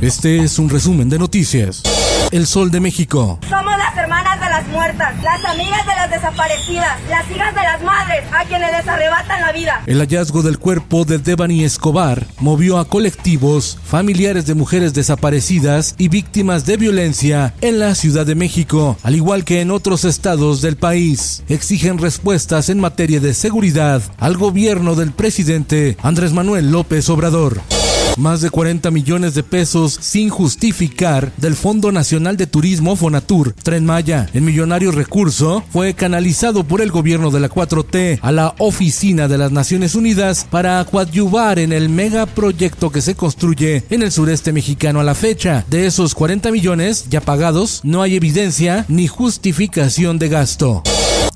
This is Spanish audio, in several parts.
Este es un resumen de noticias. El Sol de México. Somos las hermanas de las muertas, las amigas de las desaparecidas, las hijas de las madres a quienes les arrebatan la vida. El hallazgo del cuerpo de Devani Escobar movió a colectivos, familiares de mujeres desaparecidas y víctimas de violencia en la Ciudad de México, al igual que en otros estados del país. Exigen respuestas en materia de seguridad al gobierno del presidente Andrés Manuel López Obrador más de 40 millones de pesos sin justificar del Fondo Nacional de Turismo Fonatur Tren Maya. El millonario recurso fue canalizado por el gobierno de la 4T a la Oficina de las Naciones Unidas para coadyuvar en el megaproyecto que se construye en el sureste mexicano a la fecha. De esos 40 millones ya pagados, no hay evidencia ni justificación de gasto.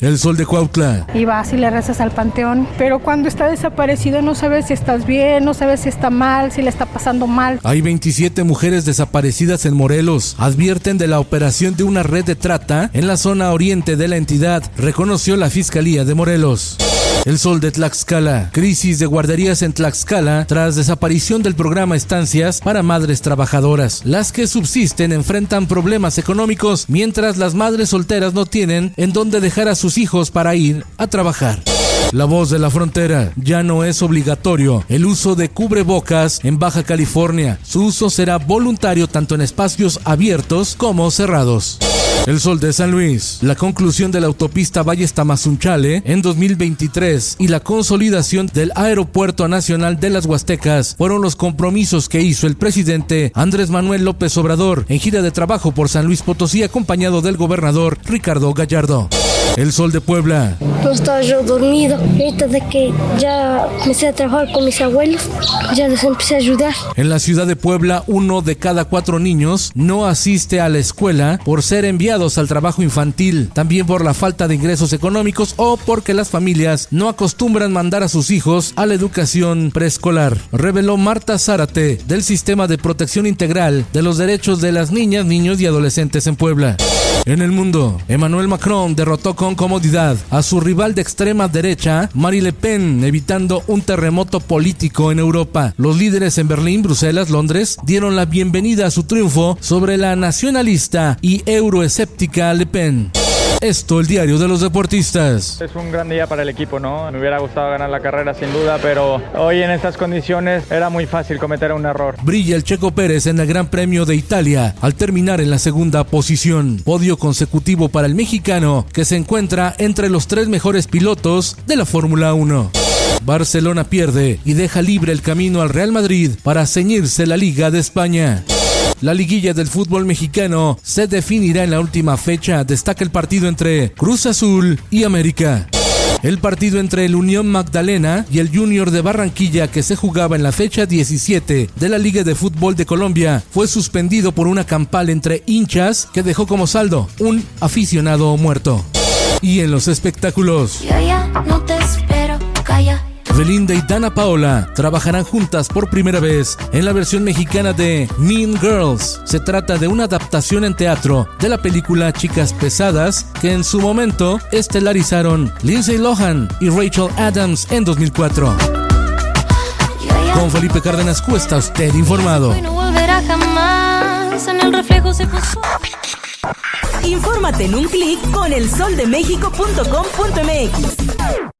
El sol de Cuautla. Y vas y le rezas al panteón, pero cuando está desaparecido no sabes si estás bien, no sabes si está mal, si le está pasando mal. Hay 27 mujeres desaparecidas en Morelos. Advierten de la operación de una red de trata en la zona oriente de la entidad, reconoció la Fiscalía de Morelos. El sol de Tlaxcala. Crisis de guarderías en Tlaxcala tras desaparición del programa Estancias para madres trabajadoras. Las que subsisten enfrentan problemas económicos mientras las madres solteras no tienen en dónde dejar a sus hijos para ir a trabajar. La voz de la frontera. Ya no es obligatorio el uso de cubrebocas en Baja California. Su uso será voluntario tanto en espacios abiertos como cerrados. El Sol de San Luis, la conclusión de la autopista Valles Tamazunchale en 2023 y la consolidación del Aeropuerto Nacional de las Huastecas fueron los compromisos que hizo el presidente Andrés Manuel López Obrador en gira de trabajo por San Luis Potosí acompañado del gobernador Ricardo Gallardo. El Sol de Puebla. No estaba yo dormido. Que ya a trabajar con mis abuelos, ya les empecé a ayudar. En la ciudad de Puebla, uno de cada cuatro niños no asiste a la escuela por ser enviados al trabajo infantil, también por la falta de ingresos económicos o porque las familias no acostumbran mandar a sus hijos a la educación preescolar, reveló Marta Zárate del Sistema de Protección Integral de los Derechos de las Niñas, Niños y Adolescentes en Puebla. En el mundo, Emmanuel Macron derrotó con comodidad a su rival de extrema derecha, Marie Le Pen, evitando un terremoto político en Europa. Los líderes en Berlín, Bruselas, Londres dieron la bienvenida a su triunfo sobre la nacionalista y euroescéptica Le Pen. Esto, el diario de los deportistas. Es un gran día para el equipo, ¿no? Me hubiera gustado ganar la carrera sin duda, pero hoy en estas condiciones era muy fácil cometer un error. Brilla el Checo Pérez en el Gran Premio de Italia al terminar en la segunda posición. Podio consecutivo para el mexicano que se encuentra entre los tres mejores pilotos de la Fórmula 1. Barcelona pierde y deja libre el camino al Real Madrid para ceñirse la Liga de España. La liguilla del fútbol mexicano se definirá en la última fecha. Destaca el partido entre Cruz Azul y América. El partido entre el Unión Magdalena y el Junior de Barranquilla que se jugaba en la fecha 17 de la Liga de Fútbol de Colombia fue suspendido por una campal entre hinchas que dejó como saldo un aficionado muerto. Y en los espectáculos. No te espero, calla. Belinda y Dana Paola trabajarán juntas por primera vez en la versión mexicana de Mean Girls. Se trata de una adaptación en teatro de la película Chicas Pesadas que en su momento estelarizaron Lindsay Lohan y Rachel Adams en 2004. Con Felipe Cárdenas Cuesta usted informado. No volverá jamás. En el reflejo se puso. Infórmate en un clic con elsoldemexico.com.mx.